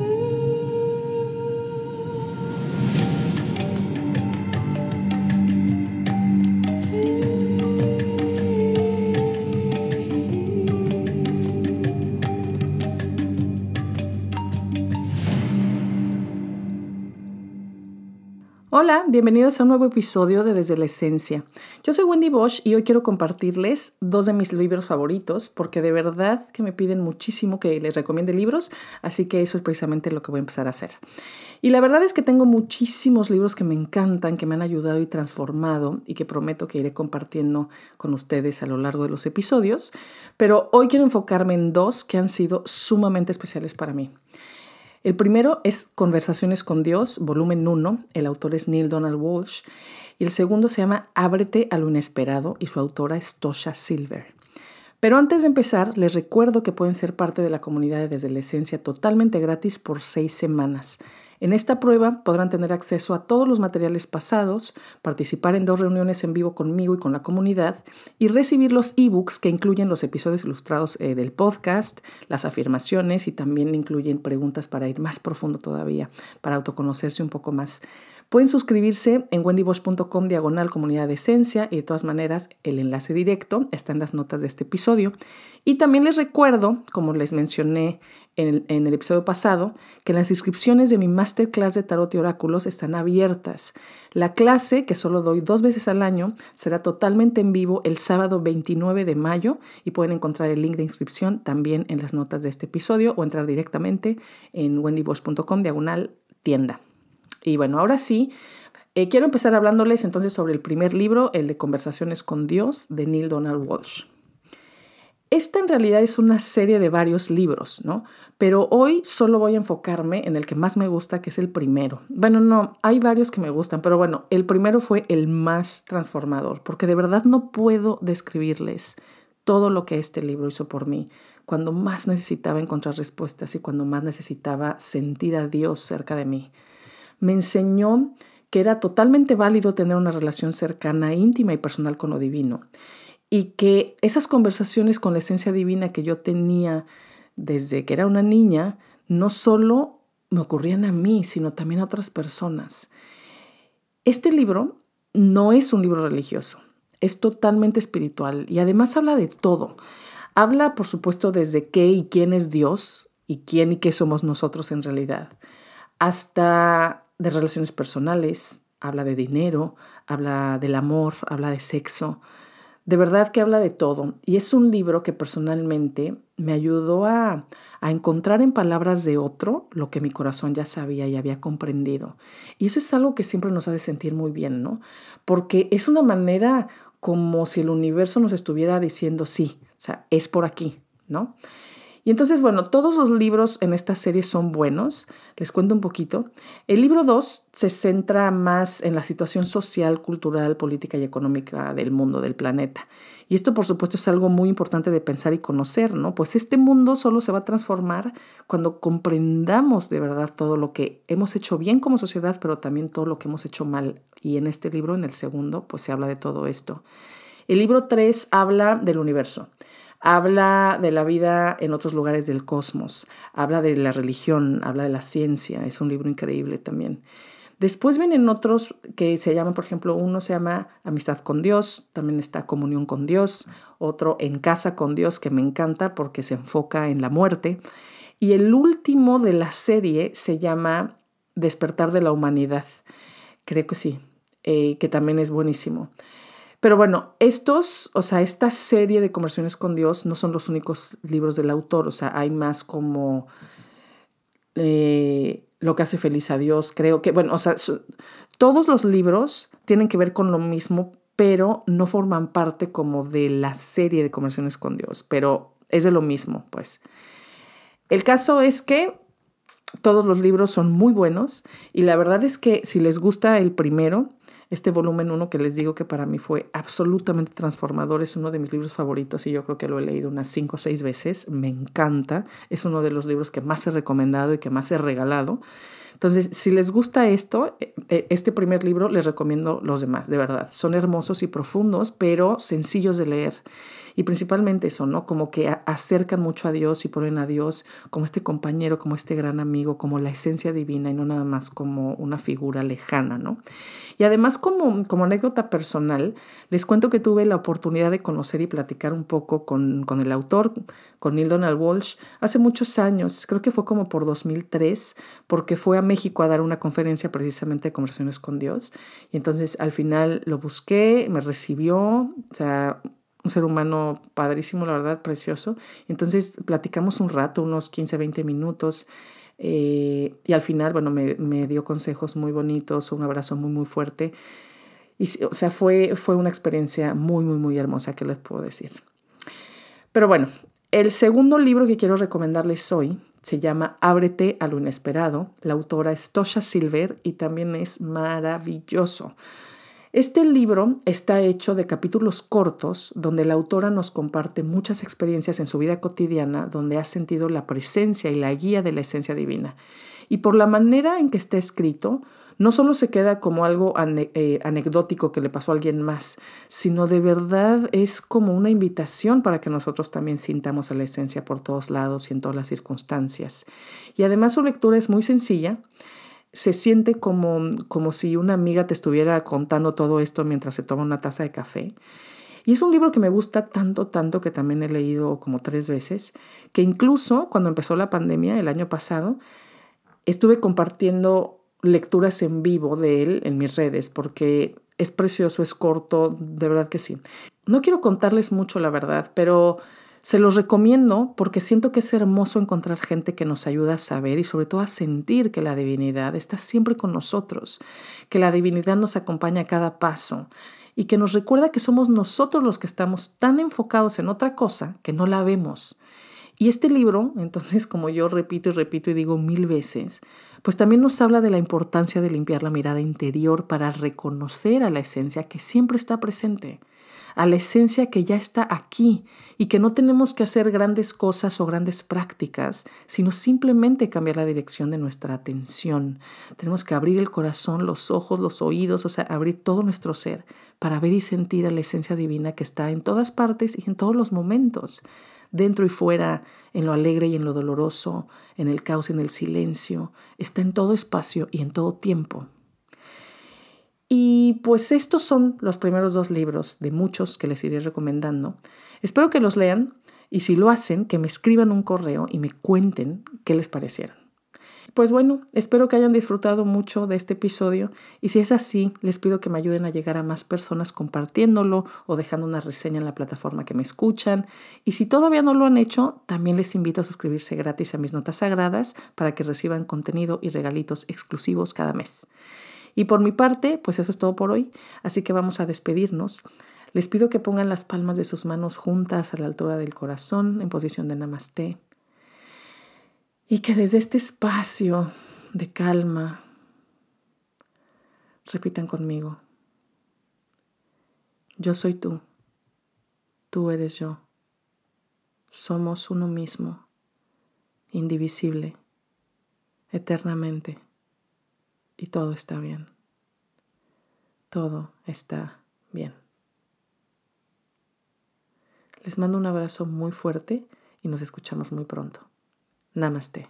Ooh. Hola, bienvenidos a un nuevo episodio de Desde la Esencia. Yo soy Wendy Bosch y hoy quiero compartirles dos de mis libros favoritos porque de verdad que me piden muchísimo que les recomiende libros, así que eso es precisamente lo que voy a empezar a hacer. Y la verdad es que tengo muchísimos libros que me encantan, que me han ayudado y transformado y que prometo que iré compartiendo con ustedes a lo largo de los episodios, pero hoy quiero enfocarme en dos que han sido sumamente especiales para mí. El primero es Conversaciones con Dios, volumen 1. El autor es Neil Donald Walsh. Y el segundo se llama Ábrete a lo inesperado y su autora es Tosha Silver. Pero antes de empezar, les recuerdo que pueden ser parte de la comunidad de Desde la Esencia totalmente gratis por seis semanas. En esta prueba podrán tener acceso a todos los materiales pasados, participar en dos reuniones en vivo conmigo y con la comunidad y recibir los ebooks que incluyen los episodios ilustrados eh, del podcast, las afirmaciones y también incluyen preguntas para ir más profundo todavía, para autoconocerse un poco más. Pueden suscribirse en wendybosch.com diagonal comunidad de esencia y de todas maneras el enlace directo está en las notas de este episodio. Y también les recuerdo, como les mencioné en el, episodio pasado, que las inscripciones de mi masterclass de tarot y oráculos están abiertas. La clase, que solo doy dos veces al año, será totalmente en vivo el sábado 29 de mayo y pueden encontrar el link de inscripción también en las notas de este episodio o entrar directamente en wendybosch.com diagonal tienda. Y bueno, ahora sí, eh, quiero empezar hablándoles entonces sobre el primer libro, el de Conversaciones con Dios, de Neil Donald Walsh. Esta en realidad es una serie de varios libros, ¿no? Pero hoy solo voy a enfocarme en el que más me gusta, que es el primero. Bueno, no, hay varios que me gustan, pero bueno, el primero fue el más transformador, porque de verdad no puedo describirles todo lo que este libro hizo por mí, cuando más necesitaba encontrar respuestas y cuando más necesitaba sentir a Dios cerca de mí me enseñó que era totalmente válido tener una relación cercana, íntima y personal con lo divino. Y que esas conversaciones con la esencia divina que yo tenía desde que era una niña, no solo me ocurrían a mí, sino también a otras personas. Este libro no es un libro religioso, es totalmente espiritual y además habla de todo. Habla, por supuesto, desde qué y quién es Dios y quién y qué somos nosotros en realidad, hasta de relaciones personales, habla de dinero, habla del amor, habla de sexo. De verdad que habla de todo. Y es un libro que personalmente me ayudó a, a, encontrar en palabras de otro lo que mi corazón ya sabía y había comprendido. Y eso es algo que siempre nos hace sentir muy bien, ¿no? Porque es una manera como si el universo nos estuviera diciendo, sí, o sea, es por aquí, ¿no? Y entonces, bueno, todos los libros en esta serie son buenos. Les cuento un poquito. El libro 2 se centra más en la situación social, cultural, política y económica del mundo, del planeta. Y esto, por supuesto, es algo muy importante de pensar y conocer, ¿no? Pues este mundo solo se va a transformar cuando comprendamos de verdad todo lo que hemos hecho bien como sociedad, pero también todo lo que hemos hecho mal. Y en este libro, en el segundo, pues se habla de todo esto. El libro 3 habla del universo. Habla de la vida en otros lugares del cosmos, habla de la religión, habla de la ciencia, es un libro increíble también. Después vienen otros que se llaman, por ejemplo, uno se llama Amistad con Dios, también está Comunión con Dios, otro En casa con Dios, que me encanta porque se enfoca en la muerte. Y el último de la serie se llama Despertar de la Humanidad, creo que sí, eh, que también es buenísimo. Pero bueno, estos, o sea, esta serie de conversaciones con Dios no son los únicos libros del autor, o sea, hay más como eh, lo que hace feliz a Dios, creo que, bueno, o sea, todos los libros tienen que ver con lo mismo, pero no forman parte como de la serie de conversaciones con Dios, pero es de lo mismo, pues. El caso es que todos los libros son muy buenos y la verdad es que si les gusta el primero, este volumen 1 que les digo que para mí fue absolutamente transformador, es uno de mis libros favoritos y yo creo que lo he leído unas 5 o 6 veces, me encanta, es uno de los libros que más he recomendado y que más he regalado. Entonces, si les gusta esto, eh, eh, este primer libro, les recomiendo los demás, de verdad. Son hermosos y profundos, pero sencillos de leer. Y principalmente eso, ¿no? Como que acercan mucho a Dios y ponen a Dios como este compañero, como este gran amigo, como la esencia divina y no nada más como una figura lejana, ¿no? Y además como, como anécdota personal, les cuento que tuve la oportunidad de conocer y platicar un poco con, con el autor, con Neil Donald Walsh, hace muchos años, creo que fue como por 2003, porque fue a México a dar una conferencia precisamente de conversaciones con Dios. Y entonces al final lo busqué, me recibió, o sea, un ser humano padrísimo, la verdad, precioso. Entonces platicamos un rato, unos 15, 20 minutos. Eh, y al final, bueno, me, me, dio consejos muy bonitos, un abrazo muy, muy fuerte. Y, o sea, fue, fue una experiencia muy, muy, muy hermosa, que les puedo decir. Pero bueno, el segundo libro que quiero recomendarles hoy se llama Ábrete a lo inesperado. La autora es Tosha Silver y también es maravilloso. Este libro está hecho de capítulos cortos donde la autora nos comparte muchas experiencias en su vida cotidiana donde ha sentido la presencia y la guía de la esencia divina. Y por la manera en que está escrito, no solo se queda como algo eh, anecdótico que le pasó a alguien más, sino de verdad es como una invitación para que nosotros también sintamos a la esencia por todos lados y en todas las circunstancias. Y además su lectura es muy sencilla se siente como, como si una amiga te estuviera contando todo esto mientras se toma una taza de café. Y es un libro que me gusta tanto, tanto que también he leído como tres veces, que incluso cuando empezó la pandemia el año pasado, estuve compartiendo lecturas en vivo de él en mis redes, porque es precioso, es corto, de verdad que sí. No quiero contarles mucho, la verdad, pero se los recomiendo porque siento que es hermoso encontrar gente que nos ayuda a saber y sobre todo a sentir que la divinidad está siempre con nosotros, que la divinidad nos acompaña a cada paso y que nos recuerda que somos nosotros los que estamos tan enfocados en otra cosa que no la vemos. Y este libro, entonces, como yo repito y repito y digo mil veces, pues también nos habla de la importancia de limpiar la mirada interior para reconocer a la esencia que siempre está presente a la esencia que ya está aquí y que no tenemos que hacer grandes cosas o grandes prácticas, sino simplemente cambiar la dirección de nuestra atención. Tenemos que abrir el corazón, los ojos, los oídos, o sea, abrir todo nuestro ser para ver y sentir a la esencia divina que está en todas partes y en todos los momentos, dentro y fuera, en lo alegre y en lo doloroso, en el caos y en el silencio, está en todo espacio y en todo tiempo. Y pues estos son los primeros dos libros de muchos que les iré recomendando. Espero que los lean y si lo hacen, que me escriban un correo y me cuenten qué les parecieron. Pues bueno, espero que hayan disfrutado mucho de este episodio y si es así, les pido que me ayuden a llegar a más personas compartiéndolo o dejando una reseña en la plataforma que me escuchan. Y si todavía no lo han hecho, también les invito a suscribirse gratis a mis notas sagradas para que reciban contenido y regalitos exclusivos cada mes. Y por mi parte, pues eso es todo por hoy, así que vamos a despedirnos. Les pido que pongan las palmas de sus manos juntas a la altura del corazón en posición de namaste. Y que desde este espacio de calma repitan conmigo. Yo soy tú, tú eres yo. Somos uno mismo, indivisible, eternamente y todo está bien. Todo está bien. Les mando un abrazo muy fuerte y nos escuchamos muy pronto. Namaste.